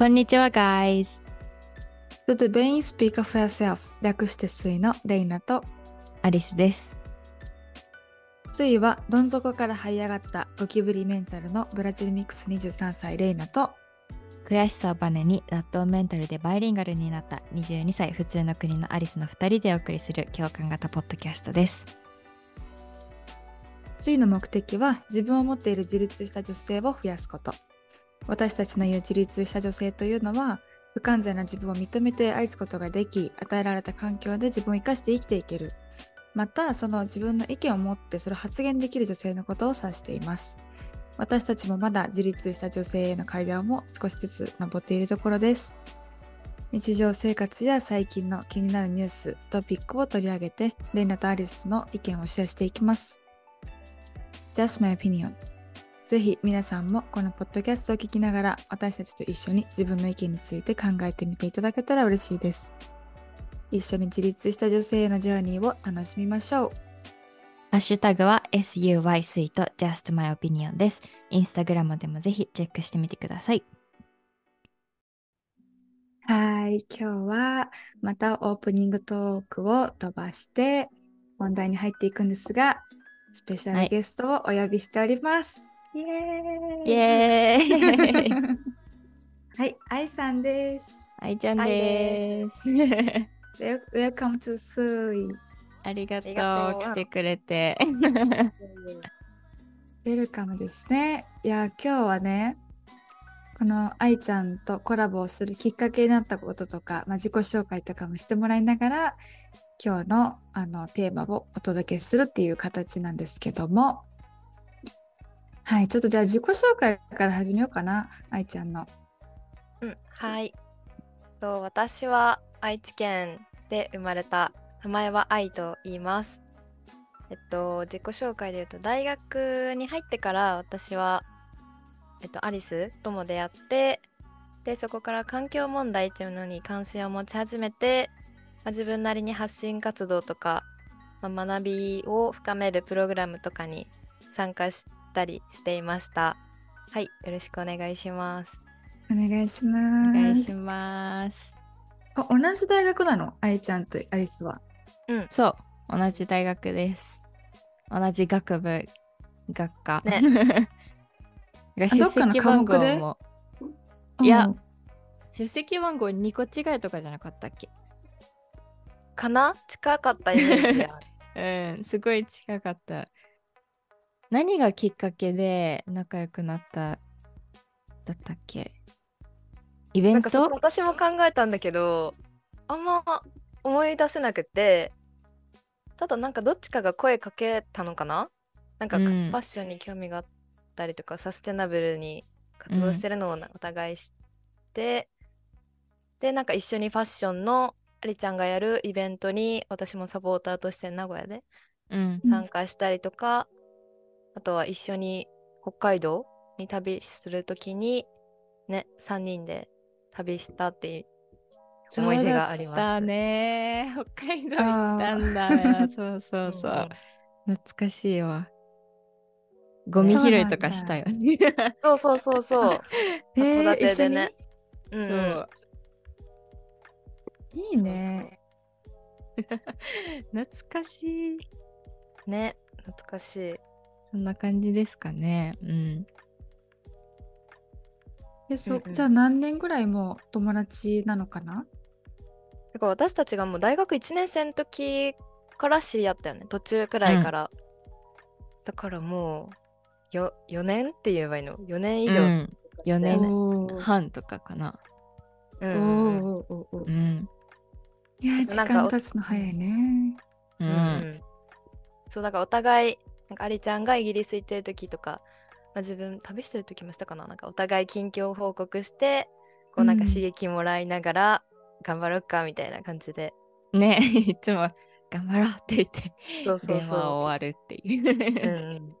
こんにちは、guys。To the Brain Speak for Yourself 略してスイのレイナとアリスです。スイはどん底から這い上がったゴキブリメンタルのブラジルミックス23歳レイナと悔しさをバネにラットメンタルでバイリンガルになった22歳普通の国のアリスの2人でお送りする共感型ポッドキャストです。スイの目的は自分を持っている自立した女性を増やすこと私たちの言う自立した女性というのは不完全な自分を認めて愛すことができ与えられた環境で自分を生かして生きていける。またその自分の意見を持ってそれを発言できる女性のことを指しています。私たちもまだ自立した女性への階段も少しずつ登っているところです。日常生活や最近の気になるニューストピックを取り上げてレイナとアリスの意見をシェアしていきます。Just my opinion. ぜひ皆さんもこのポッドキャストを聞きながら私たちと一緒に自分の意見について考えてみていただけたら嬉しいです。一緒に自立した女性へのジャーニーを楽しみましょう。ハッシュタグは SUY スイート Just My Opinion です。インスタグラムでもぜひチェックしてみてください。はい、今日はまたオープニングトークを飛ばして本題に入っていくんですが、スペシャはいルゲストをお呼びしております。イエーイイエーイ はい、愛さんです。あいちゃんです。Wel- Welcome to Sui。ありがとうありがとう来てくれて。ウェルカムですね。いや、今日はね、この愛ちゃんとコラボをするきっかけになったこととか、まあ、自己紹介とかもしてもらいながら、今日のあのテーマをお届けするっていう形なんですけども、はい、ちょっとじゃあ自己紹介から始めようかな、愛ちゃんの。うん、はい。と私は愛知県で生まれた名前は愛と言います。えっと自己紹介で言うと大学に入ってから私はえっとアリスとも出会ってでそこから環境問題っていうのに関心を持ち始めて、まあ、自分なりに発信活動とか、まあ、学びを深めるプログラムとかに参加したりしていました。はい、よろしくお願いします。お願いします。お願いします。あ同じ大学なの？愛ちゃんとアリスは。そう、同じ大学です。同じ学部、学科。ね がどっかの科目で？もいやうん出席番号2個違いとかじゃなかったっけ？かな？近かったイメージ うん、すごい近かった。何がきっかけで仲良くなっただったっけ？イベンなんかそこト私も考えたんだけどあんま思い出せなくてただなんかどっちかが声かけたのかな？なんかうん。ファッションに興味があったりとかサステナブルに活動してるのをなお互い知って、でなんか一緒にファッションのありちゃんがやるイベントに私もサポーターとして名古屋でうん。うん。参加したりとか、あとは一緒に北海道に旅するときにね3人で旅したっていう思い出がありますそうだったね。北海道行ったんだよ。そうそうそう。うん懐かしいわ。ゴミ拾いとかしたよね。そうそうそうそう でねうんそううんいい ね。懐かしい。ね懐かしいそんな感じですかね。うん。えそうんうんじゃあ何年ぐらいもう友達なのかな？だから私たちがもう大学1年生の時から知り合ったよね途中くらいから、だからもうよ4年って言えばいいの？4年以上、うん4年半とかかな。おーうんうんおーおーおーうん。いや時なんか間経つの早いね。う。うんんそうだからお互いかアリちゃんがイギリス行ってる時とか、まあ、自分旅してる時もしたかななんかお互い近況報告してこうなんかうん刺激もらいながら頑張ろうかみたいな感じで、ね いつも頑張ろうって言ってそうそう電話そ終わるってう、いう。ん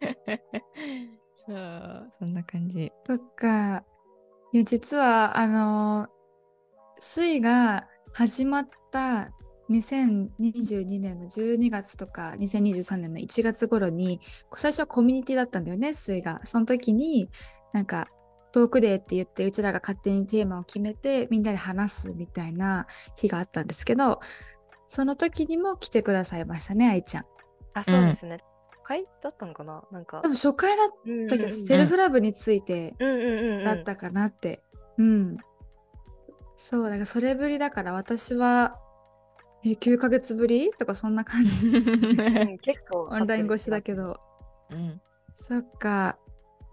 そう、そんな感じ。そっか。いや実はあの水が始まった2022年の12月とか2023年の1月頃に最初はコミュニティだったんだよね水がその時になんかトークデーって言ってうちらが勝手にテーマを決めてみんなで話すみたいな日があったんですけどその時にも来てくださいましたね愛ちゃん。あ、そうですね。回だったのかな？なんか多。分初回だったけど、セルフラブについてうんうんうんうん。だったかなって。うん。そうだからそれぶりだから私はえ9ヶ月ぶり？とかそんな感じですかねうん結構。オンライン越しだけ。ど。うんそっか。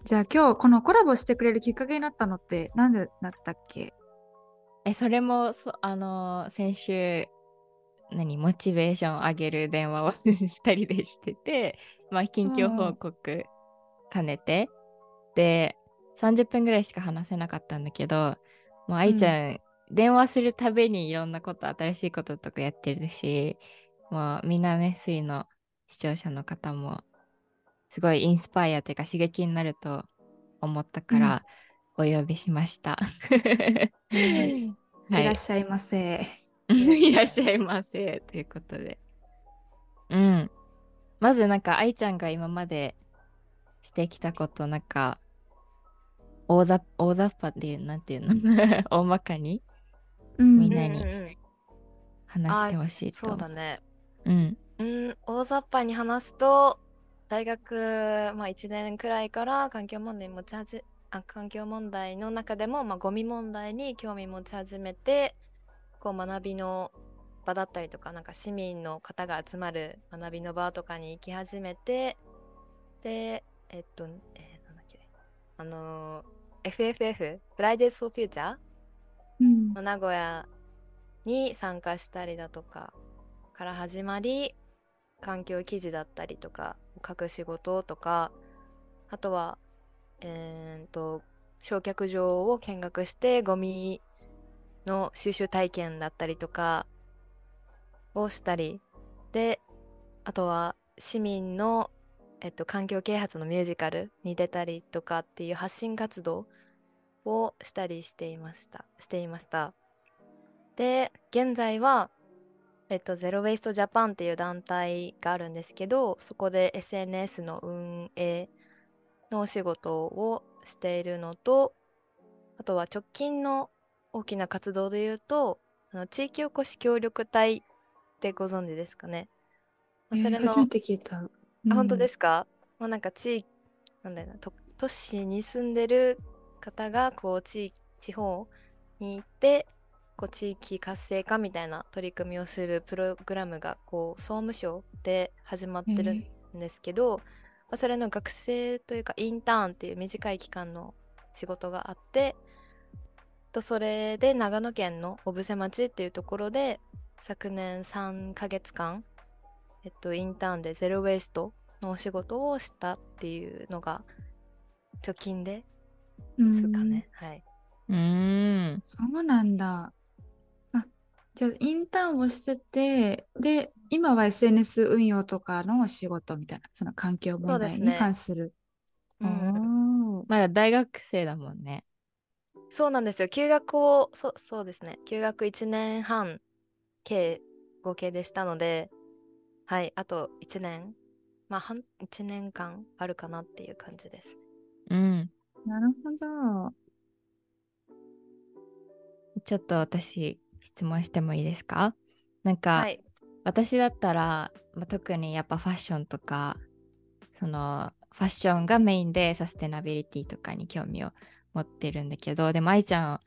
じゃあ今日このコラボしてくれるきっかけになったのってなんでだったっけ？え、それも、そあのー先週、何、モチベーション上げる電話を 2人でしてて、まあ、近況報告兼ねて、で、30分ぐらいしか話せなかったんだけど、もう愛ちゃん、電話するたびにいろんなこと、新しいこととかやってるし、もうみんなね、スイの視聴者の方も、すごいインスパイアというか刺激になると思ったから、お呼びしました。い はいらっしゃいませ。いらっしゃいませ。ということで。うん。まずなんか愛ちゃんが今までしてきたことなんか大ざ大雑把っていうなんていうの？大まかに？うんみんなにうんうんうん話してほしいと。そうだね。うん。うん、大雑把に話すと、大学、まあ、1年くらいから環境問題持ち始あ環境問題の中でも、まあ、ゴミ問題に興味持ち始めてこう学びの場だったりとかなんか市民の方が集まる学びの場とかに行き始めてでえっと、えーなんだっけあのー FFF Fridays for Future うん。名古屋に参加したりだとかから始まり環境記事だったりとか書く仕事とかあとはえー、と焼却場を見学してゴミの収集体験だったりとかをしたりであとは市民の、えっと、環境啓発のミュージカルに出たりとかっていう発信活動をしたりしていました。していました。で現在はえっと、ゼロ・ウェイスト・ジャパンっていう団体があるんですけどそこで SNS の運営のお仕事をしているのとあとは直近の大きな活動で言うとあの地域おこし協力隊ってご存知ですかね、まあそれの初めて聞いた。あ本当ですすか、もうなんか地域なんだよなと都市に住んでる方がこう地地方に行ってこう地域活性化みたいな取り組みをするプログラムがこう総務省で始まってるんですけど、まあそれの学生というかインターンっていう短い期間の仕事があってとそれで長野県の小布施町っていうところで昨年3ヶ月間えっと、インターンでゼロ・ウェイストのお仕事をしたっていうのが直近でうんすかね。はい。うーん。そうなんだ。あじゃあインターンをしててで今は SNS 運用とかの仕事みたいなその環境問題にそうですね関する。まだ大学生だもんね。そうなんですよ。休学を、そそうですね。休学1年半、計合計でしたので、はい、あと1年、まあ、半1年間あるかなっていう感じです。うん。なるほど。ちょっと私質問してもいいですか？なんか、はい。私だったら、まあ、特にやっぱファッションとかそのファッションがメインでサステナビリティとかに興味を持ってるんだけどでも愛ちゃん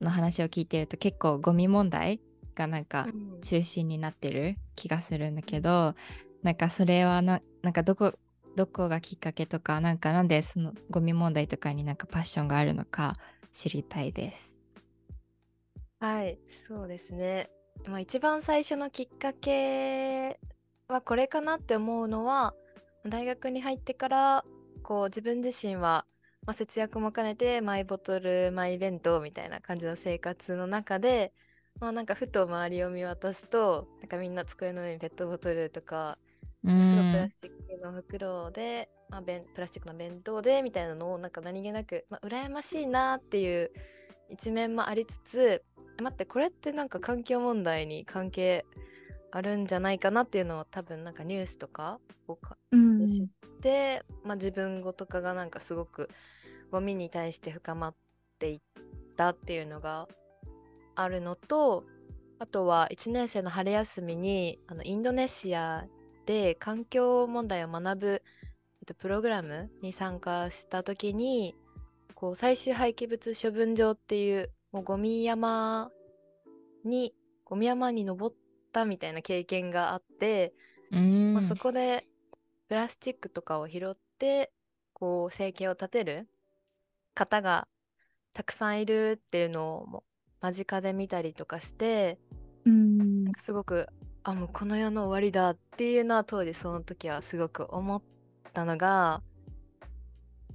の話を聞いてると結構ゴミ問題がなんかうん中心になってる気がするんだけどなんかそれはななんかどこどこがきっかけとかなんかなんでそのゴミ問題とかになんかパッションがあるのか知りたいです。はい、そうですね。まあ、一番最初のきっかけはこれかなって思うのは大学に入ってからこう自分自身は、まあ、節約も兼ねてマイボトルマイ弁当みたいな感じの生活の中で、まあ、なんかふと周りを見渡すとなんかみんな机の上にペットボトルとかすごいプんラスチックの袋で、まあ、弁プラスチックの弁当でみたいなのをなんか何気なく、まあ、羨ましいなっていう一面もありつつえ待ってこれってなんか環境問題に関係あるんじゃないかなっていうのを多分なんかニュースとかをかうん。で知って、まあ、自分語とかがなんかすごくゴミに対して深まっていったっていうのがあるのとあとは1年生の春休みにあのインドネシアで環境問題を学ぶ、えっと、プログラムに参加した時にこう最終廃棄物処分場っていうもうゴミ山にゴミ山に登ったみたいな経験があって、うん。まあ、そこでプラスチックとかを拾ってこう生計を立てる方がたくさんいるっていうのをも間近で見たりとかしてうん。すごくあもうこの世の終わりだっていうのは当時その時はすごく思ったのが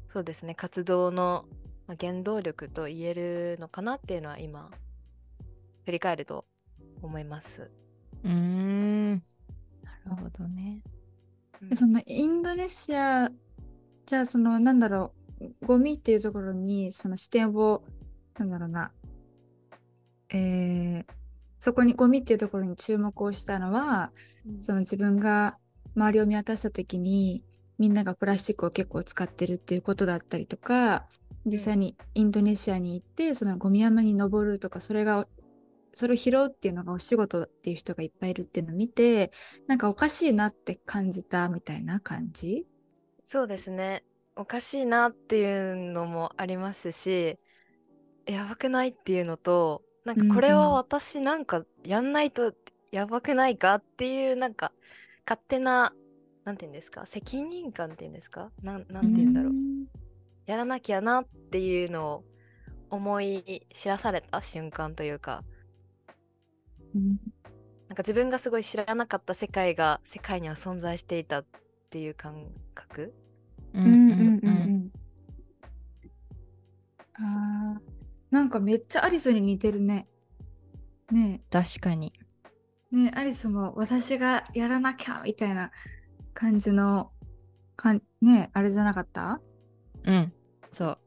そうですね活動のまあ原動力と言えるのかなっていうのは今振り返ると思います。うーんなるほどね。うんでそのインドネシアじゃあそのなんだろうゴミっていうところにその視点をなんだろうなえーそこにゴミっていうところに注目をしたのはその自分が周りを見渡した時にみんながプラスチックを結構使ってるっていうことだったりとか実際にインドネシアに行ってそのゴミ山に登るとかそれがそれを拾うっていうのがお仕事っていう人がいっぱいいるっていうのを見てなんかおかしいなって感じたみたいな感じ？そうですね。おかしいなっていうのもありますしやばくないっていうのとなんかこれは私なんかやんないとやばくないかっていうなんか勝手ななんて言うんですか責任感っていうんですかなんなんて言うんだろう。やらなきゃなっていうのを思い知らされた瞬間というか。うん。なんか自分がすごい知らなかった世界が世界には存在していたっていう感覚？ううん。うんうんうん。あーなんかめっちゃアリスに似てるね。ね確かに。え、ねえアリスも私がやらなきゃみたいな感じのかんねえあれじゃなかった？うん。そう。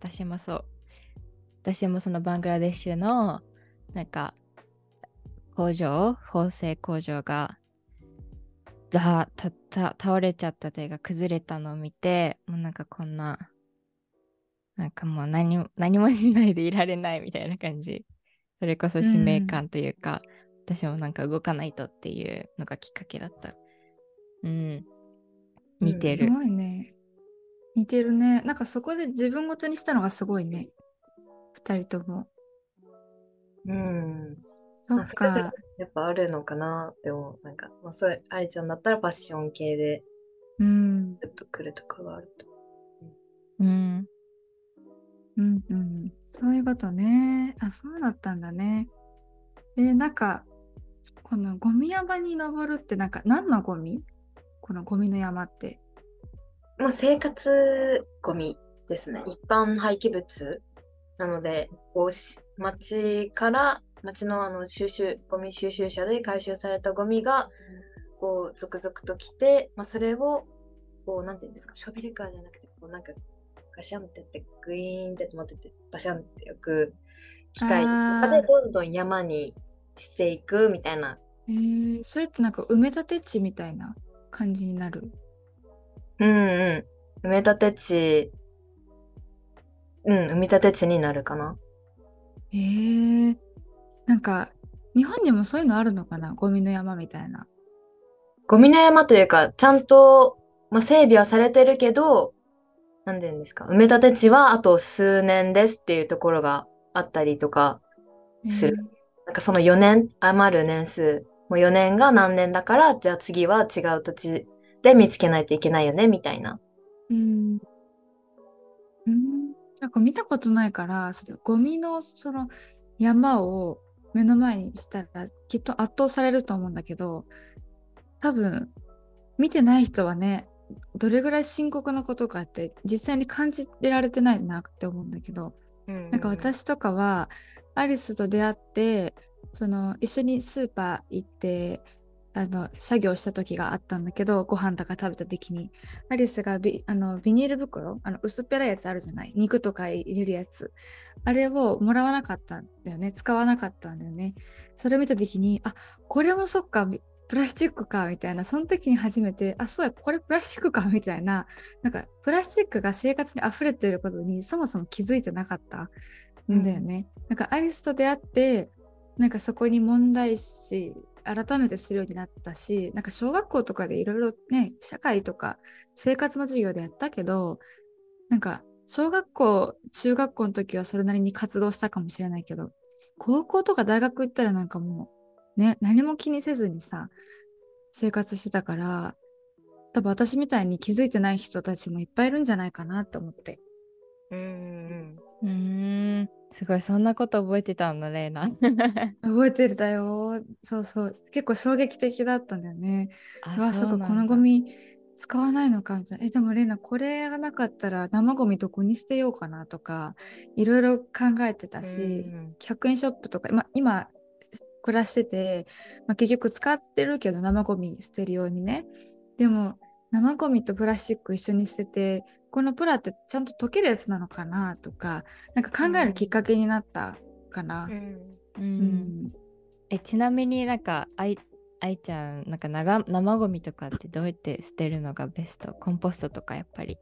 私もそう。私もそのバングラデシュのなんか工場、縫製工場ががたた倒れちゃったというか崩れたのを見て、もうなんかこんな、なんかもう何も何もしないでいられないみたいな感じ。それこそ使命感というか、私もなんか動かないとっていうのがきっかけだった。うん。似てる。すごいね。似てるね。なんかそこで自分ごとにしたのがすごいね。二人とも。うんそっか。やっぱあるのかなって思う。なんか、まあ、そういう、ありちゃんだったらファッション系で、うん。ちょっと来るところがあると。うん。うんうん。そういうことね。あ、そうだったんだね。えなんか、このゴミ山に登るって、なんか何のゴミ？このゴミの山って。まあ、生活ゴミですね。一般廃棄物なので、こうし、町から、町のあの収集、ゴミ収集車で回収されたゴミが、こう、続々と来て、まあ、それを、こう、なんていうんですか、ショベルカーじゃなくて、こう、なんか、ガシャンってやって、グイーンって持ってって、バシャンって置く機械とかで、どんどん山にしていくみたいな。えー、それってなんか埋め立て地みたいな感じになる？うんうん。埋め立て地、うん、埋め立て地になるかな。えー、なんか日本にもそういうのあるのかな？ゴミの山みたいな。ゴミの山というか、ちゃんと、まあ、整備はされてるけど、なんて言うんですか、埋め立て地はあと数年ですっていうところがあったりとかする。なんかその4年、余る年数、もう4年が何年だから、じゃあ次は違う土地で見つけないといけないよね、みたいな。うん。うん。なんか見たことないから、そのゴミのその山を目の前にしたらきっと圧倒されると思うんだけど、多分見てない人はね、どれぐらい深刻なことかって実際に感じられてないなって思うんだけど、ななんか、私とかはアリスと出会ってその一緒にスーパー行ってあの作業した時があったんだけどご飯とか食べた時にアリスがビあのビニール袋あの薄っぺらいやつあるじゃない？肉とか入れるやつ。あれをもらわなかったんだよね。使わなかったんだよね。それを見た時にあこれもそっかプラスチックかみたいな。その時に初めてあそうやこれプラスチックかみたいな。なんかプラスチックが生活に溢れていることにそもそも気づいてなかったんだよね。うん、なんかアリスと出会ってなんかそこに問題視改めてするようになったしなんか小学校とかでいろいろね社会とか生活の授業でやったけどなんか小学校中学校の時はそれなりに活動したかもしれないけど高校とか大学行ったらなんかもうね何も気にせずにさ生活してたから多分私みたいに気づいてない人たちもいっぱいいるんじゃないかなって思って。うんうんすごいそんなこと覚えてたんだレイナ。覚えてるだよ。そうそう。結構衝撃的だったんだよね。あわそうかこのゴミ使わないのかみたいな。えでもレイナこれがなかったら生ゴミどこに捨てようかなとかいろいろ考えてたし、100円ショップとか、ま、今暮らしてて、まあ、結局使ってるけど生ゴミ捨てるようにね。でも生ゴミとプラスチック一緒に捨ててこのプラってちゃんと溶けるやつなのかな？とかなんか考えるきっかけになったかな。うん、うん、えちなみになんか愛愛ちゃんなんか生生ゴミとかってどうやって捨てるのがベスト？コンポストとかやっぱり。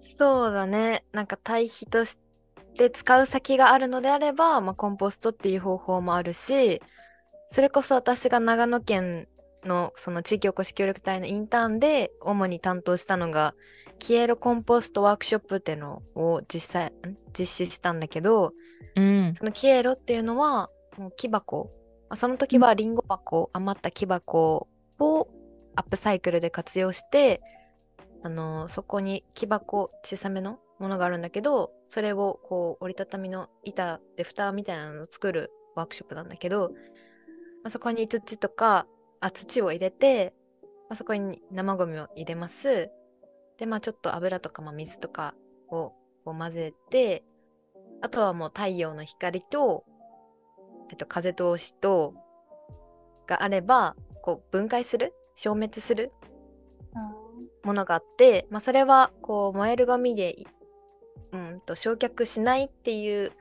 そうだね。なんか堆肥として使う先があるのであれば、まあ、コンポストっていう方法もあるしそれこそ私が長野県のその地域おこし協力隊のインターンで主に担当したのがキエロコンポストワークショップっていうのを実際実施したんだけど、うん、そのキエロっていうのはもう木箱その時はリンゴ箱、余った木箱をアップサイクルで活用してあのそこに木箱小さめのものがあるんだけどそれをこう折りたたみの板で蓋みたいなのを作るワークショップなんだけど、まあ、そこに土とかあ土を入れて、まあ、そこに生ゴミを入れます。で、まあちょっと油とか、まあ、水とかをを混ぜて、あとはもう太陽の光と、えっと、風通しと、があれば、こう分解する？消滅する？ものがあって、まあ、それはこう燃えるゴミで、うんと焼却しないっていう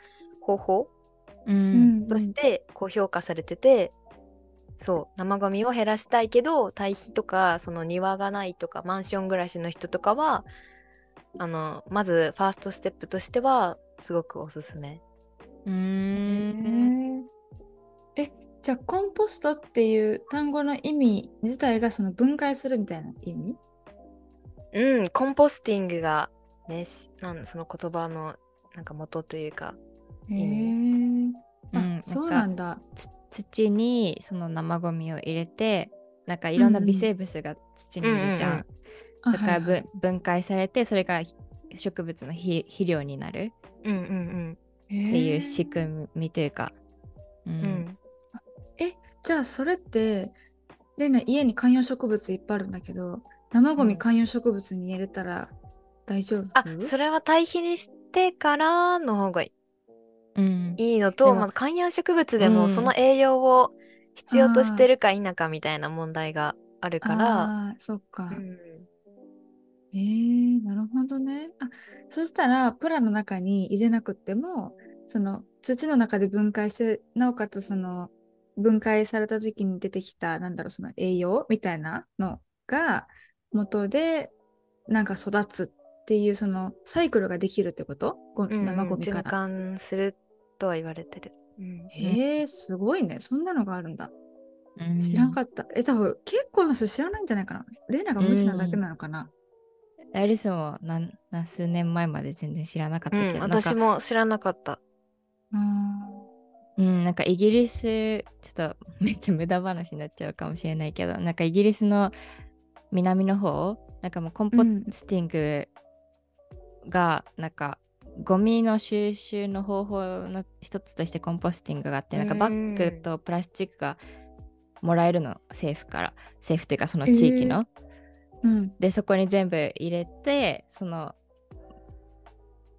方法、うん、としてこう評価されてて、そう生ゴミを減らしたいけど堆肥とかその庭がないとかマンション暮らしの人とかはあのまずファーストステップとしてはすごくおすすめ。うん。えじゃあコンポストっていう単語の意味自体がその分解するみたいな意味？うんコンポスティングがねなんその言葉のなんか元というか意味。あ、うん、そうなんだ。土にその生ゴミを入れてなんかいろんな微生物が土に入れちゃう、うん、だから、分解されてそれが植物の肥料になる。っていう仕組みというか、うん、うん、えじゃあそれってレナ家に観葉植物いっぱいあるんだけど生ゴミ観葉植物に入れたら大丈夫、うん、あそれは堆肥にしてからの方がいいのと、まあ、観葉植物でもその栄養を必要としてるか否かみたいな問題があるから。あそっか。うん、えー、なるほどね。あそしたらプラの中に入れなくてもその土の中で分解してなおかつその分解された時に出てきたなんだろうその栄養みたいなのが元でなんか育つっていうそのサイクルができるってこと、うん、生ゴミから。循環するとは言われてる。うん、へえすごいねそんなのがあるんだ。知らんかった。え、多分結構な人知らないんじゃないかな。レーナが無知なだけなのかな。アリスも何何数年前まで全然知らなかったけど、うん、私も知らなかった。うん、なんかイギリス、ちょっとめっちゃ無駄話になっちゃうかもしれないけど、なんかイギリスの南の方、なんかもうコンポスティングが、なんかゴミの収集の方法の一つとしてコンポスティングがあってなんかバッグとプラスチックがもらえるの政府から。政府っていうかその地域の、えー、うん、でそこに全部入れてその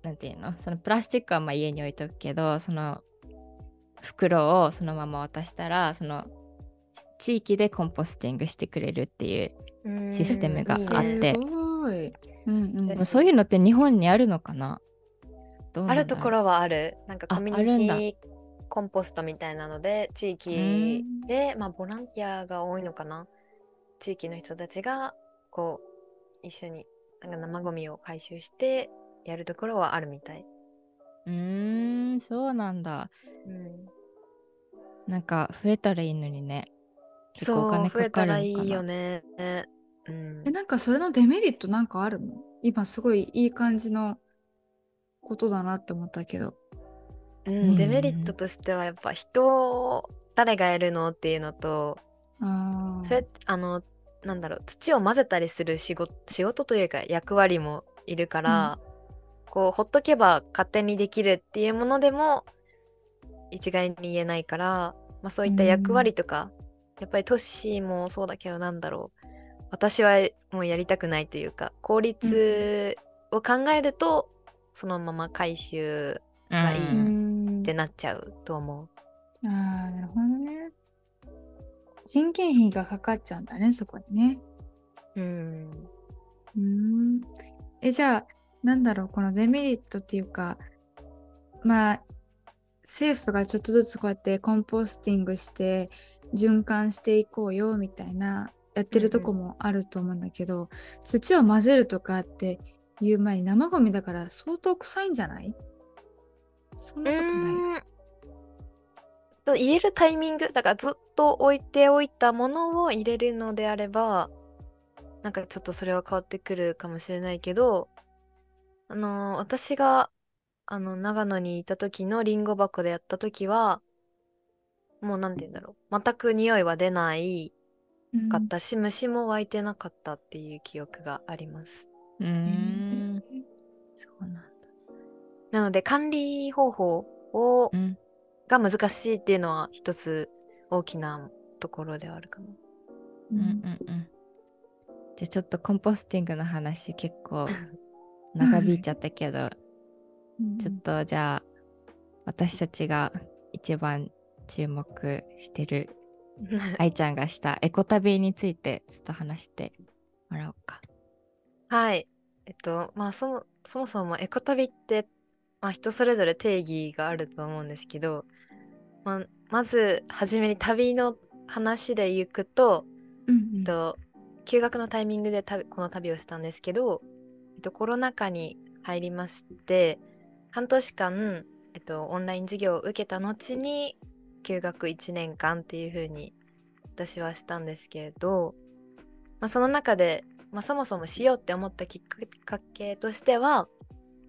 なんていうの？そのプラスチックはまあ家に置いとくけどその袋をそのまま渡したらその地域でコンポスティングしてくれるっていうシステムがあって、うんうん、そういうのって日本にあるのかな？あるところはある。なんかコミュニティコンポストみたいなので地域で、まあ、ボランティアが多いのかな？地域の人たちがこう一緒になんか生ゴミを回収してやるところはあるみたい。うーん、そうなんだ。うん、なんか増えたらいいのにね。そう増えたらな。いいよね。うん。え、なんかそれのデメリットなんかあるの？今すごいいい感じのことだなって思ったけど。うん、デメリットとしてはやっぱ人を誰がやるのっていうのとあそれあのなんだろう土を混ぜたりする仕事仕事というか役割もいるから、こうほっとけば勝手にできるっていうものでも一概に言えないから、まあ、そういった役割とか、やっぱりトッシーもそうだけどなんだろう私はもうやりたくないというか効率を考えると、そのまま回収がいいうんってなっちゃうと思う。ああ、なるほどね。人件費がかかっちゃうんだね、そこにね。うんうーん。え、じゃあ、なんだろう、このデメリットっていうか、まあ、政府がちょっとずつこうやってコンポスティングして、循環していこうよみたいな、やってるとこもあると思うんだけど、土を混ぜるとかっていう前に生ゴミだから相当臭いんじゃない？そんなことない。うーん。と入れるタイミングだからずっと置いておいたものを入れるのであればなんかちょっとそれは変わってくるかもしれないけどあのー私があの長野にいた時のリンゴ箱でやった時はもうなんて言うんだろう。全く匂いは出ない。うんかったし、虫も湧いてなかったっていう記憶がありますうーん。そうなんだ。なので管理方法をうん。が難しいっていうのは一つ大きなところではあるかな。うんうんうん。じゃあちょっとコンポスティングの話結構 長引いちゃったけど、ちょっとじゃあ私たちが一番注目してる 愛ちゃんがしたエコ旅についてちょっと話してもらおうか。はい。えっと、まあそもそもそもエコ旅って、まあ、人それぞれ定義があると思うんですけど、まあ、まず初めに旅の話で行くと、うんえっと、休学のタイミングで旅この旅をしたんですけど、えっと、コロナ禍に入りまして半年間、えっと、オンライン授業を受けた後に休学1年間っていう風に私はしたんですけど、まあ、その中で、まあ、そもそもしようって思ったきっかけとしてはこ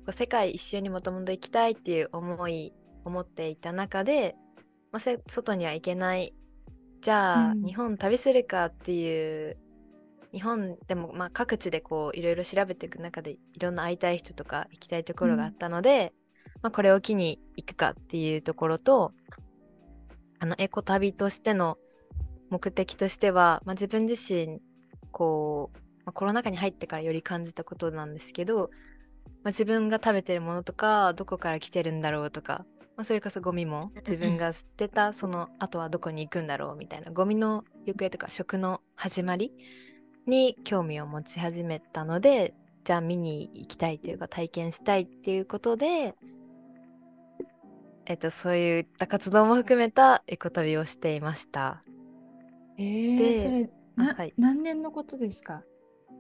う世界一周にもともと行きたいっていう思いを持っていた中で、まあ、せ外には行けない。じゃあ、うん。日本旅するかっていう日本でもまあ各地でこういろいろ調べていく中でいろんな会いたい人とか行きたいところがあったので、まあ、これを機に行くかっていうところとあのエコ旅としての目的としては、まあ、自分自身こう、まあ、コロナ禍に入ってからより感じたことなんですけど、まあ、自分が食べてるものとかどこから来てるんだろうとか、まあ、それこそゴミも自分が捨てたその後はどこに行くんだろうみたいなゴミの行方とか食の始まりに興味を持ち始めたのでじゃあ見に行きたいというか体験したいっていうことで、えっと、そういった活動も含めたエコ旅をしていました。えー、でそれな、はい。何年のことですか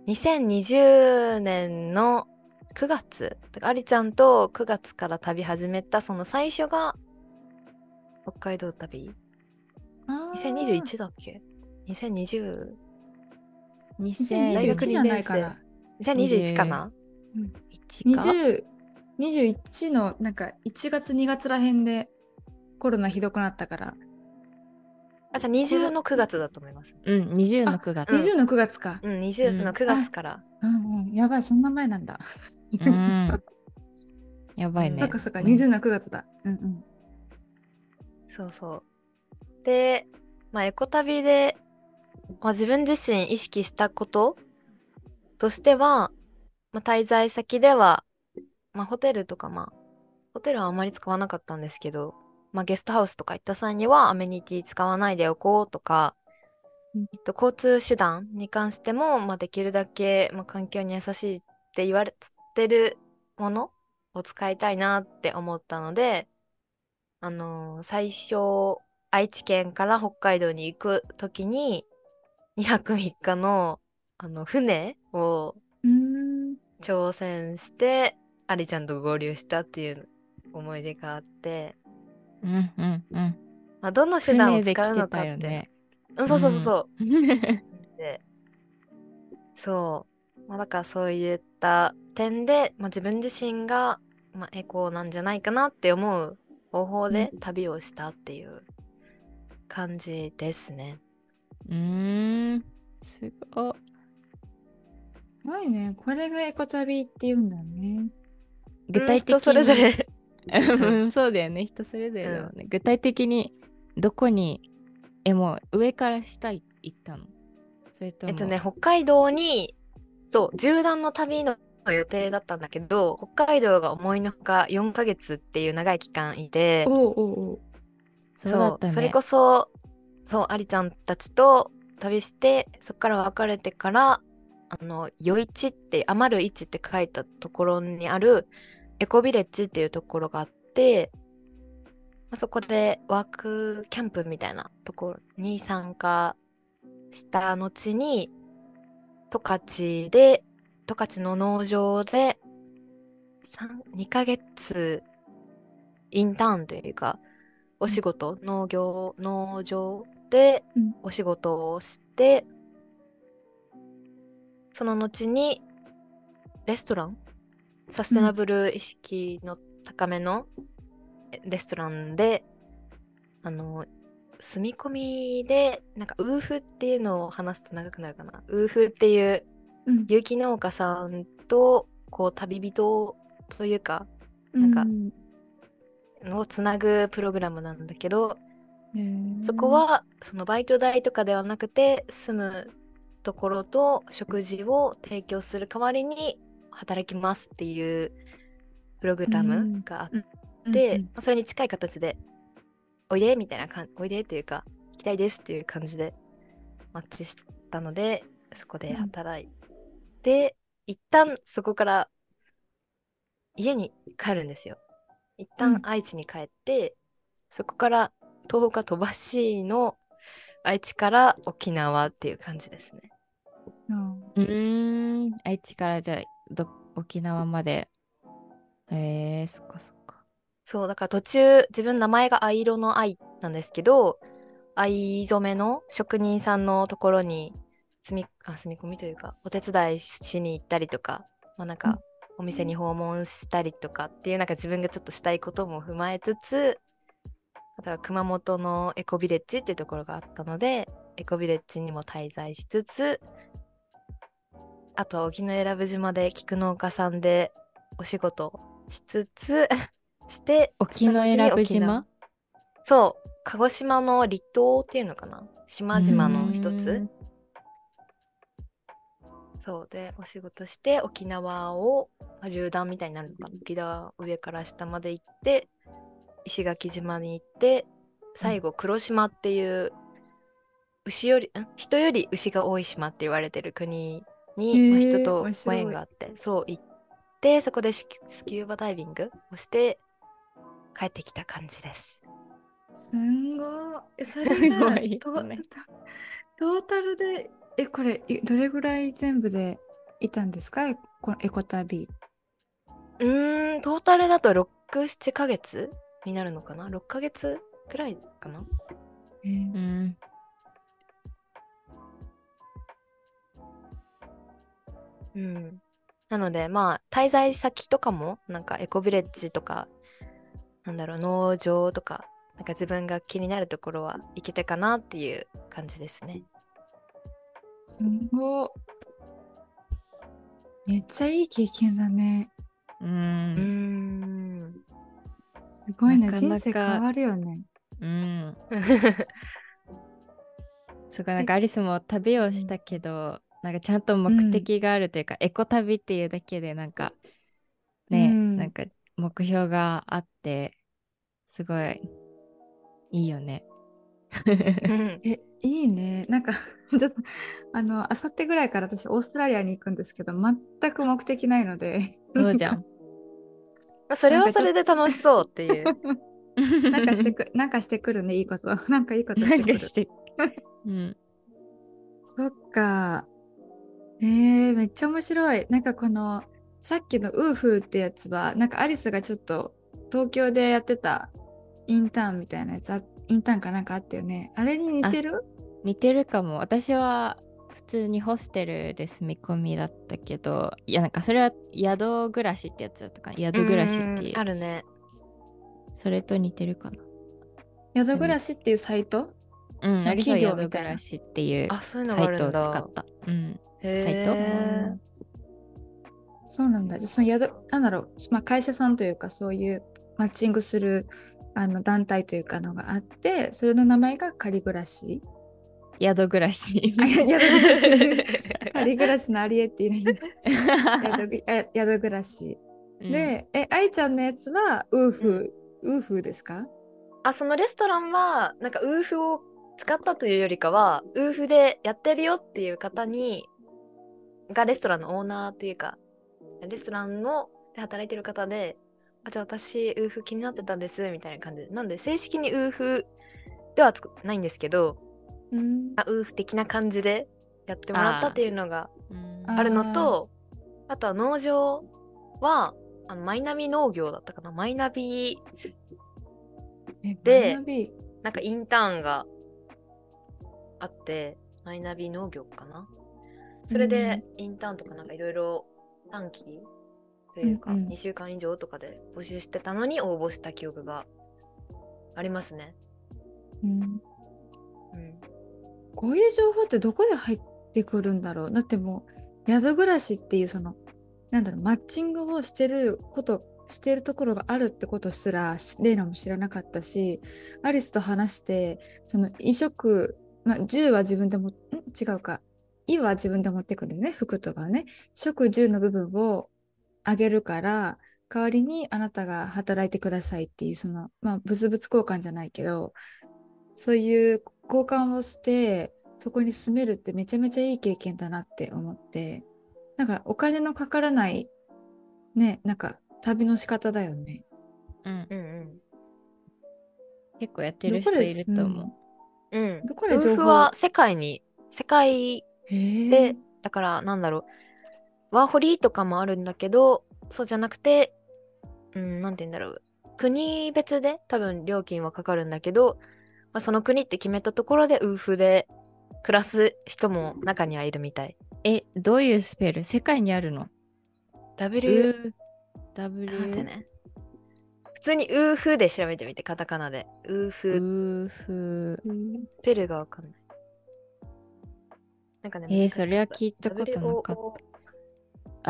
？2020年の9月。ありちゃんと9月から旅始めたその最初が北海道旅。あー。2021だっけ ?2020 2021大学じゃないから。2021かな？うん。1か。20 21のなんか1月2月らへんでコロナひどくなったから、あじゃあ20の9月だと思いますうん、20の9月。うん20の9月か。うん20の9月から、うんうん、やばい、そんな前なんだ。うん。やばいね。そっかそっか、うん20の9月だ。うんうん。そうそうでまあエコ旅で、まあ、自分自身意識したこととしては、まあ、滞在先では、まあ、ホテルとかまあホテルはあまり使わなかったんですけど、まあ、ゲストハウスとか行った際にはアメニティ使わないでおこうとか、うんえっと交通手段に関しても、まあ、できるだけ、まあ、環境に優しいって言われてるものを使いたいなって思ったので、あのー最初愛知県から北海道に行く時に2泊3日のあの船を。挑戦してアリちゃんと合流したっていう思い出があって、うんうんうん。まあ、どの手段を使うのかってね。うん、そうそうそうそう、うん。でそう、まあ、だからそういった点で、まあ、自分自身が、まあ、エコなんじゃないかなって思う方法で旅をしたっていう感じですね。うーん。すごい。すごいね。これがエコ旅って言うんだね。具体的に。うん人それぞれうん そうだよね。人それぞれだもんね。具体的にどこに、え、もう上から下行ったの？それとも。えっとね、北海道に、そう、縦断の旅の予定だったんだけど、北海道が思いのほか4ヶ月っていう長い期間いて。そ。それこそ、そう、アリちゃんたちと旅して、そこから別れてから、あの、余市って、余る市って書いたところにある、エコビレッジっていうところがあって、まあそこでワークキャンプみたいなところに参加した後に、十勝で、十勝の農場で、三2ヶ月、インターンというか、お仕事、農業、農場でうん。お仕事をして、その後にレストランサステナブル意識の高めのえレストランで、あの、住み込みで、なんかウーフっていうのを話すと長くなるかな。ウーフっていううん。有機農家さんと、こう、旅人というか、なんかうをつなぐプログラムなんだけど、へーそこ、はそのバイト代とかではなくて住むところと食事を提供する代わりに働きますっていうプログラムがあって、うんまあそれに近い形でおいでみたいな感じおいでというか行きたいですっていう感じでマッチしたのでそこで働いて、一旦そこから家に帰るんですよ。一旦うん。愛知に帰って、そこから東北飛ばしの愛知から沖縄っていう感じですね。うん。うーん。愛知からじゃあど沖縄まで。えー、そっかそっか。そうだから途中自分名前が藍色の藍なんですけど藍染めの職人さんのところに住みあ住み込みというかお手伝いしに行ったりとかまあなんうんかお店に訪問したりとかっていうなんか自分がちょっとしたいことも踏まえつつあとは熊本のエコビレッジっていうところがあったのでエコビレッジにも滞在しつつあとは沖永良部島で菊農家さんでお仕事しつつ して沖永良部島？そう鹿児島の離島っていうのかな？島々の一つ。ん。そうでお仕事して沖縄を、まあ、縦断みたいになるのか。な沖縄上から下まで行って石垣島に行って最後黒島っていう牛よりん？人より牛が多い島って言われてる国に、まあ人とご縁があってそう行ってそこでスキスキューバダイビングをして帰ってきた感じです。すんごい。えそれすがトねトータルで、え、これ、いどれぐらい全部でいたんですか？エコエコ旅。うーん、トータルだと6、7ヶ月になるのかな ?6 ヶ月くらいかな？えーうん。うん。なので、まあ、滞在先とかも、なんかエコビレッジとか、なんだろう、農場とか、なんか自分が気になるところは行けたかなっていう感じですね。すごい。めっちゃいい経験だね。う。うんーん。すごいね。なかなか人生変わるよね。うん。すごいなんかアリスも旅をしたけど、なんかちゃんと目的があるというか、エコ旅っていうだけでなんかね、うんなんか目標があってすごいいいよね。うん え、いいね。なんか、ちょっと、あの、あさってぐらいから私、オーストラリアに行くんですけど、全く目的ないので。そうじゃん。まあそれはそれで楽しそうっていう。なんかしてく、なんかしてくるね、いいこと。なんかいいことしてくる。なんかして。うん。そっか。えー、めっちゃ面白い。なんかこの、さっきのウーフーってやつは、なんかアリスがちょっと東京でやってたインターンみたいなやつあ、インターンかなんかあったよね。あれに似てる？似てるかも。私は普通にホステルで住み込みだったけど、いやなんかそれは宿暮らしってやつだったかな。宿暮らしっていう。あるね。それと似てるかな。宿暮らしっていうサイト？うん、企業みたいな宿暮らしっていうサイトを。使った。うん。へサイト？ー。そうなんだ。その宿、なんだろう、まあ、会社さんというか、そういうマッチングするあの団体というかのがあって、それの名前が仮暮らし。宿暮らし。あ宿暮らし。仮暮らしのありえっていう宿あ宿暮らし。うん、で、え、愛ちゃんのやつはウーフー、ウーフーですか？あ、そのレストランは、なんかウーフを使ったというよりかは、ウーフでやってるよっていう方に、がレストランのオーナーというか、レストランので働いてる方で、あ、じゃあ私、ウーフ気になってたんです、みたいな感じ。で。なんで、正式にウーフではないんですけど、うん。あウーフ的な感じでやってもらったっていうのがうんああるのと、あとは農場は、あのマイナビ農業だったかな。マイナビえでなんかインターンがあって、マイナビ農業かなそれでインターンとかなんかいろいろ短期というかうんうん。2週間以上とかで募集してたのに応募した記憶がありますね。うん。うん、こういう情報ってどこで入ってくるんだろうだってもう宿暮らしっていうそのなんだろうマッチングをしてることしてるところがあるってことすらレイナも知らなかったしアリスと話してその衣食、まあ、銃は自分でもん？違うか衣は自分で持ってくるね服とかね。食住の部分をあげるから代わりにあなたが働いてくださいっていうそのまあ物々交換じゃないけどそういう交換をしてそこに住めるってめちゃめちゃいい経験だなって思ってなんかお金のかからないねなんか旅の仕方だよね。うん。うんうん。結構やってる人いると思う。うん、どこで情報は世界に世界で、だからなんだろう。ワーホリとかもあるんだけどそうじゃなくてうんなんて言うんだろう。国別で多分料金はかかるんだけど、まあ、その国って決めたところでウーフで暮らす人も中にはいるみたい。え、どういうスペル？世界にあるの？W う W 待ってね。普通にウーフで調べてみてカタカナで。ウーウフーフ。スペルがわかんない。なんかね、えーそれは聞いたことなかっ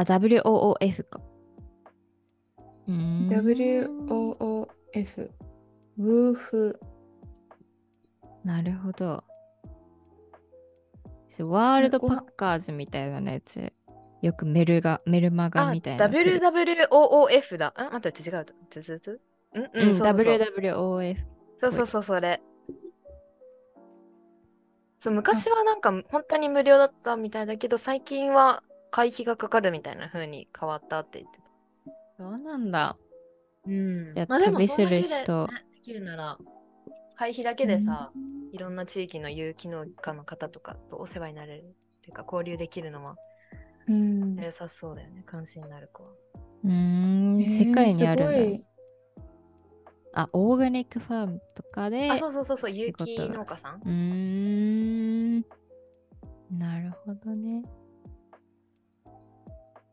た WOO あ、WOOF か。うーん WOOF ウーフなるほど。ワールドパッカーズみたいなやつ。よくメルガ、メルマガあ、みたいな。WWOOF だ。あ、待って、違う。つつつうんう、うん WWOF。そうそうそう、それ。そう、昔はなんか本当に無料だったみたいだけど、最近は会費がかかるみたいな風に変わったって言ってた。そうなんだ。うんじゃあまあでするそんだけで人ねできるなら、会費だけでさ、いろんな地域の有機農家の方とかとお世話になれるっていうか交流できるのはうん良さそうだよね、関心のある子は。うーん、えー世界にあるんだ。あ、オーガニックファームとかで。あ、そうそうそうそう、有機が農家さん？うーん。なるほどね。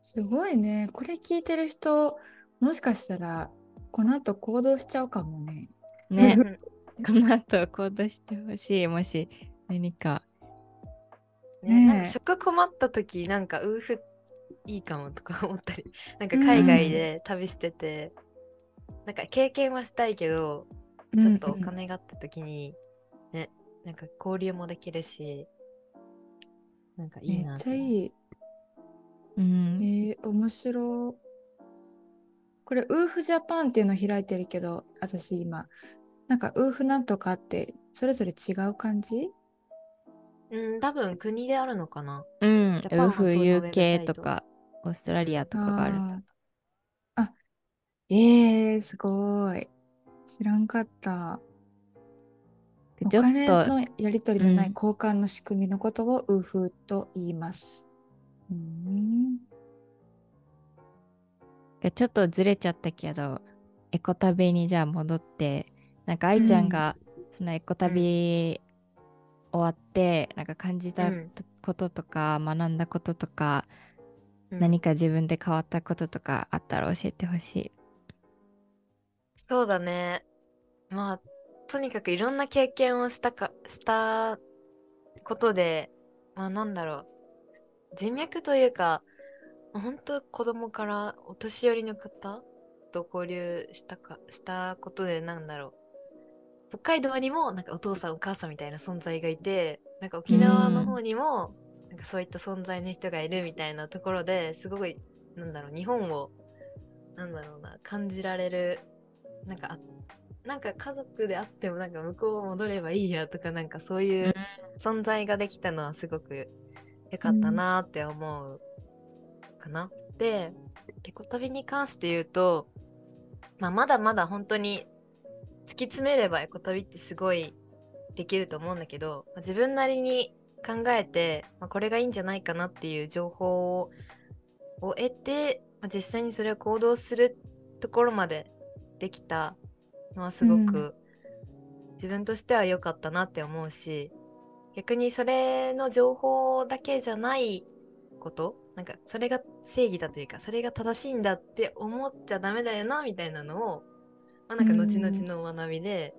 すごいね。これ聞いてる人もしかしたらこの後行動しちゃうかもね。ね。う、ん。この後行動してほしい。もし何か。ね、なんかねえ食困った時なんかウーフいいかもとか思ったり。なんか海外で旅してて、なんか経験はしたいけどちょっとおうんうん金があった時に、ねなんか交流もできるしなんかいいめなっちゃいい。うん。えー、面白い。これ、ウーフジャパンっていうの開いてるけど、私今、なんかウーフなんとかって、それぞれ違う感じ？うん多分国であるのかなうん。ウーフ UK トとか、オーストラリアとかがあるんだ。あ、えー、すごい。知らんかった。おちょっ金とのやり取りのないうん交換の仕組みのことをウーフーと言います。うーん。ちょっとずれちゃったけどエコ旅にじゃあ戻ってなんか愛ちゃんがそのエコ旅終わってなんか感じたうんこととか学んだこととかうん何か自分で変わったこととかあったら教えてほしい。そうだね。まあ、とにかくいろんな経験をしたか、したことで、まあなんだろう。人脈というか、本当子供からお年寄りの方と交流したか、したことでなんだろう。北海道にもなんかお父さんお母さんみたいな存在がいて、なんか沖縄の方にもなんかそういった存在の人がいるみたいなところですごい、なんだろう、日本を、なんだろうな、感じられるなんかあってなんか家族であってもなんか向こう戻ればいいやとかなんかそういう存在ができたのはすごく良かったなって思うかな。でエコ旅に関して言うと、まあ、まだまだ本当に突き詰めればエコ旅ってすごいできると思うんだけど、まあ自分なりに考えて、まあ、これがいいんじゃないかなっていう情報をを得て、まあ、実際にそれを行動するところまでできたのはすごく、自分としては良かったなって思うし逆にそれの情報だけじゃないことなんかそれが正義だというかそれが正しいんだって思っちゃダメだよなみたいなのを、まあ、なんか後々の学びで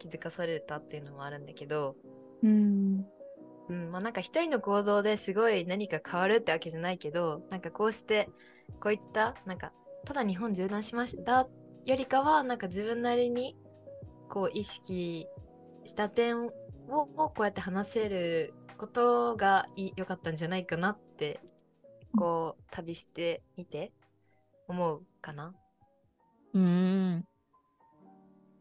気づかされたっていうのもあるんだけど、うん。うん、まあなんか一人の行動ですごい何か変わるってわけじゃないけど、なんかこうして、こういった、なんか、ただ日本縦断しましたよりかは、なんか自分なりに、こう意識した点をこうやって話せることがい良かったんじゃないかなって、こう旅してみて思うかな。うーん。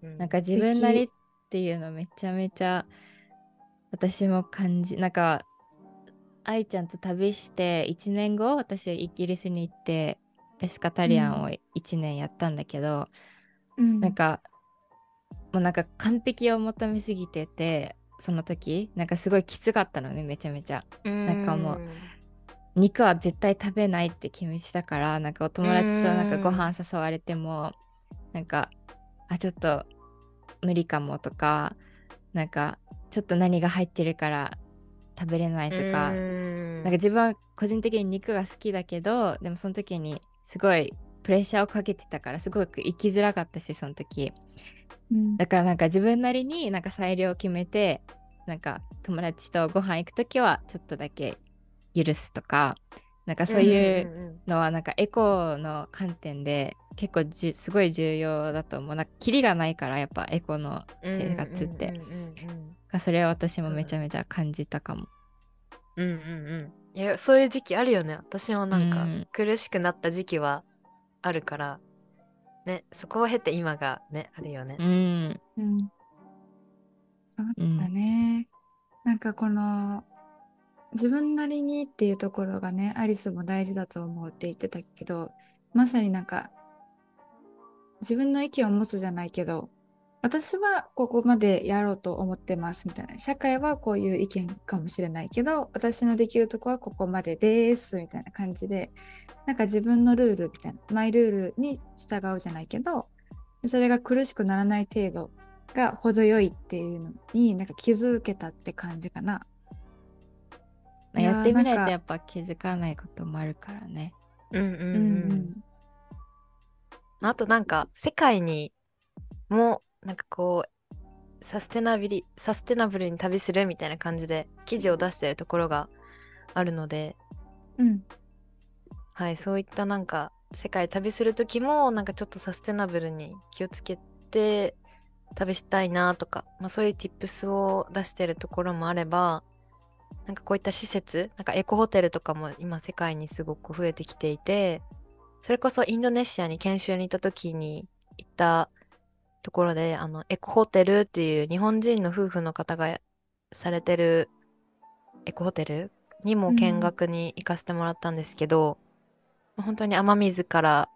うん、なんか自分なりっていうのめちゃめちゃ私も感じなんか愛ちゃんと旅して1年後私はイギリスに行ってペスカタリアンを1年やったんだけど、うん。なんかもうなんか完璧を求めすぎててその時なんかすごいきつかったのねめちゃめちゃ。なんかもう肉は絶対食べないって決めてたからなんかお友達となんかご飯誘われてもなんかあちょっと無理かもとかなんかちょっと何が入ってるから食べれないとか、なんか自分は個人的に肉が好きだけどでもその時にすごいプレッシャーをかけてたからすごく生きづらかったしその時。うん。だからなんか自分なりになんか裁量を決めてなんか友達とご飯行く時はちょっとだけ許すとかなんかそういうのはなんかエコの観点で結構じゅすごい重要だと思う。なんかキリがないからやっぱエコの生活って、それは私もめちゃめちゃ感じたかも。うんうんうん。いや、そういう時期あるよね。私もなんかうん苦しくなった時期はあるから、ね、そこを経て今がね、あるよねう。んうんそうだね。なんかこの自分なりにっていうところがね、アリスも大事だと思うって言ってたけど、まさになんか自分の意見を持つじゃないけど、私はここまでやろうと思ってますみたいな。社会はこういう意見かもしれないけど、私のできるとこはここまでですみたいな感じで、なんか自分のルールみたいな、マイルールに従うじゃないけど、それが苦しくならない程度が程よいっていうのになんか気づけたって感じかな。まあ、いやってみないとやっぱ気づかないこともあるからね。うんうんうん。うんうんあとなんか、世界にも、なんかこう、サステナビリ、サステナブルに旅するみたいな感じで記事を出してるところがあるので、うん。はい、そういったなんか世界旅する時もなんかちょっとサステナブルに気をつけて旅したいなとか、まあ、そういう tips を出してるところもあればなんかこういった施設なんかエコホテルとかも今世界にすごく増えてきていてそれこそインドネシアに研修に行った時に行ったところであのエコホテルっていう日本人の夫婦の方がされてるエコホテルにも見学に行かせてもらったんですけど、本当に雨水から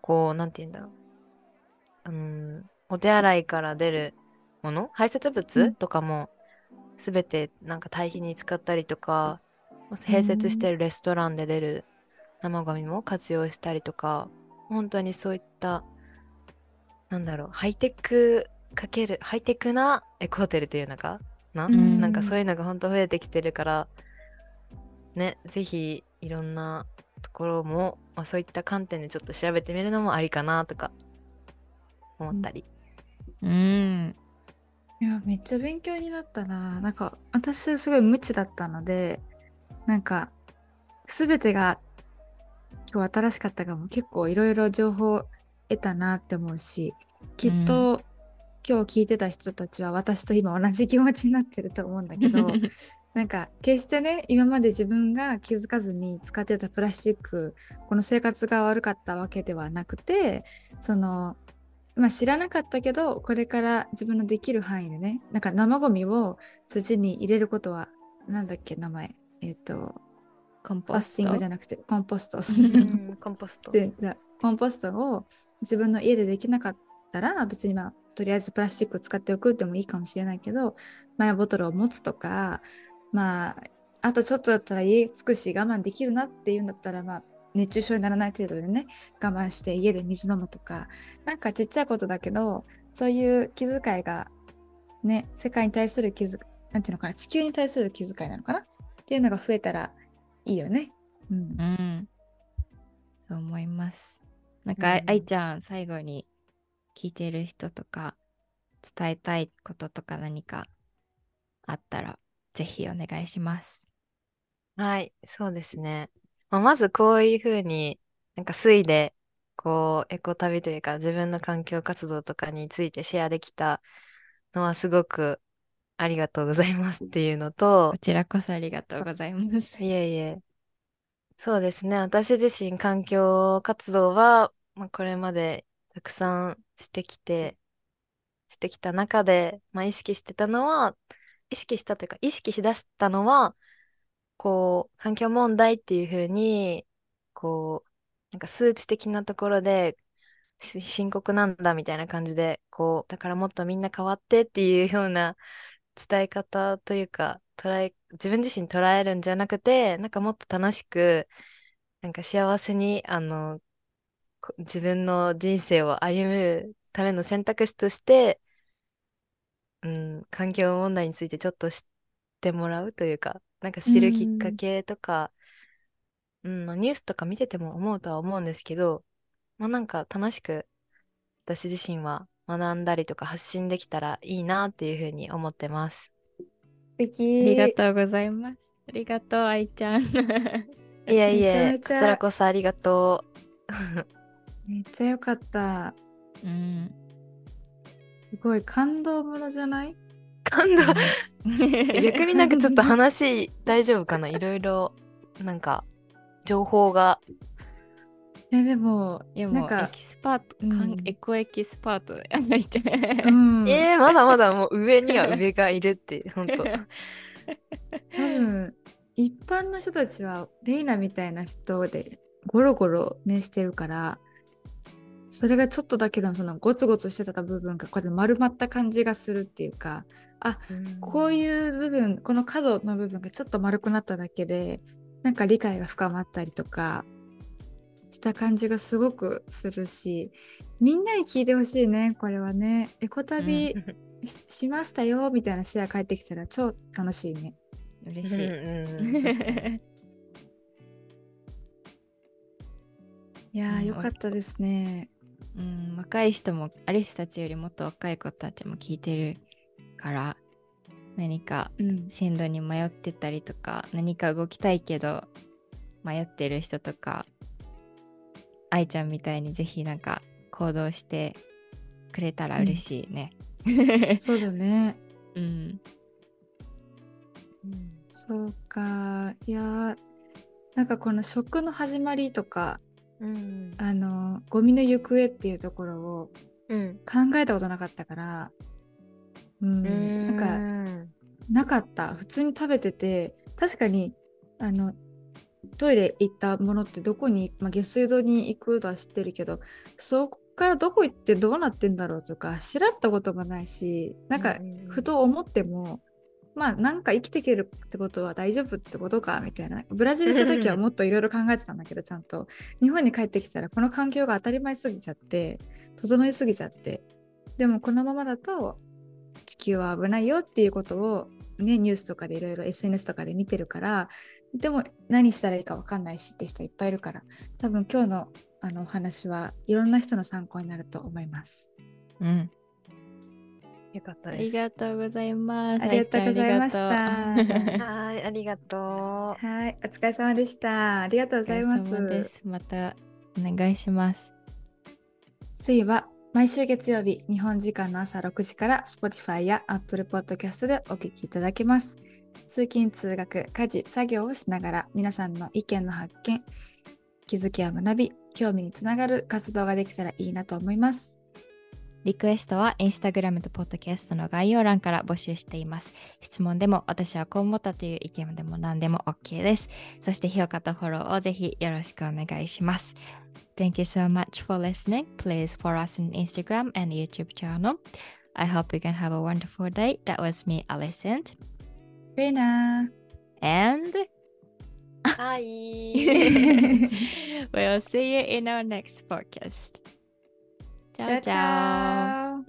こうなんて言うんだろう。うんお手洗いから出るもの排泄う物ん。とかも全てなんか堆肥に使ったりとか併設してるレストランで出る生ゴミも活用したりとか本当にそういったなんだろうハイテクかけるハイテクなエコホテルというのか？な、うん。なんかそういうのが本当増えてきてるからねぜひいろんなところも、まあ、そういった観点でちょっと調べてみるのもありかなとか思ったり。うん。いやめっちゃ勉強になったな。なんか私すごい無知だったのでなんか全てが今日新しかったかも。結構いろいろ情報得たなって思うしきっと、今日聞いてた人たちは私と今同じ気持ちになってると思うんだけど なんか決してね今まで自分が気づかずに使ってたプラスチックこの生活が悪かったわけではなくてそのまあ知らなかったけどこれから自分のできる範囲でねなんか生ゴミを土に入れることはなんだっけ名前。えっ、とコンポスティングじゃなくてコンポスト。うんコンポスト。コンポストを自分の家でできなかったら別にまあとりあえずプラスチックを使っておくでもいいかもしれないけどマイボトルを持つとかまああとちょっとだったら家着くし我慢できるなっていうんだったらまあ熱中症にならない程度でね我慢して家で水飲むとかなんかちっちゃいことだけどそういう気遣いがね世界に対する気遣いなんていうのかな地球に対する気遣いなのかな？っていうのが増えたらいいよね。うんう、ん。そう思います。なんか、あうん愛ちゃん、最後に聞いてる人とか、伝えたいこととか何かあったら、ぜひお願いします。はい、そうですね。まあ、まずこういうふうに、なんか推で、こう、エコ旅というか、自分の環境活動とかについてシェアできたのはすごくありがとうございますっていうのとこ、ちらこそありがとうございます。いえいえ、そうですね。私自身環境活動は、まあ、これまでたくさんしてきて、してきた中で、まあ、意識してたのは、意識したというか、意識しだしたのは、こう、環境問題っていうふうに、こう、なんか数値的なところで、深刻なんだみたいな感じで、こう、だからもっとみんな変わってっていうような伝え方というか、捉え、自分自身捉えるんじゃなくて、なんかもっと楽しく、なんか幸せに、あの、こ自分の人生を歩むための選択肢として、うん、環境問題についてちょっと知ってもらうというか、なんか知るきっかけとか、うん、まあニュースとか見てても思うとは思うんですけど、まあなんか楽しく私自身は学んだりとか発信できたらいいなっていうふうに思ってます。素敵ありがとうございます。ありがとう、愛ちゃん。いえいえ、めちゃめちゃこちらこそありがとう。めっちゃよかった。うん。すごい感動ものじゃない？感動。逆になんかちょっと話大丈夫かな？いろいろなんか情報が。いやでも、いやもうエなんか、キスパート、うんかんエコエキスパートだよ、愛ちゃん。うん、えー、まだまだもう上には上がいるって、本当。多分一般の人たちはレイナみたいな人でゴロゴロねしてるからそれがちょっとだけでもそのゴツゴツしてた部分がこうやって丸まった感じがするっていうかあこういいう部分この角の部分がちょっと丸くなっただけでなんか理解が深まったりとかした感じがすごくするしみんなに聞いてほしいねこれはねエコ旅し,、しましたよみたいなシェア返ってきたら超楽しいね。嬉しい。うん確かにいやーうんよかったですね。うん、若い人もアリスたちよりもっと若い子たちも聞いてるから何かうん、進路に迷ってたりとか何か動きたいけど迷ってる人とか愛ちゃんみたいにぜひなんか行動してくれたら嬉しいね。そうだね。うん、そうか。いやーなんかこの食の始まりとかうん。あのゴミの行方っていうところをうん。考えたことなかったから、うん、なんかうん。なかった。普通に食べてて確かにあのトイレ行ったものってどこに、まあ、下水道に行くとは知ってるけどそこからどこ行ってどうなってんだろうとか調べたこともないしなんかふと思っても、まあなんか生きていけるってことは大丈夫ってことかみたいな。ブラジル行った時は もっといろいろ考えてたんだけどちゃんと。日本に帰ってきたらこの環境が当たり前すぎちゃって整いすぎちゃって。でもこのままだと地球は危ないよっていうことをねニュースとかでいろいろ SNS とかで見てるからでも何したらいいか分かんないしって人いっぱいいるから多分今日のあのお話はいろんな人の参考になると思います。うん。よかったあです。りがとうございます。ありがとうございましたありがとう はい、ありがとはい、お疲れ様でした。ありがとうございまお疲れ様ですす。またお願いします。水は毎週月曜日、日本時間の朝6時から Spotify や Apple Podcast でお聞きいただけます。通勤・通学、家事、作業をしながら皆さんの意見の発見、気づきや学び、興味につながる活動ができたらいいなと思います。リクエストはインスタグラムとポッドキャストの概要欄から募集しています。質問でも私はこう思ったという意見でも何でも OK です。そして評価とフォローをぜひよろしくお願いします。Thank you so much for listening. Please follow us on Instagram and YouTube channel. I hope you can have a wonderful day. That was me, Alison. Rina. And Hi. we'll see you in our next podcast. Ciao, ciao. ciao. ciao.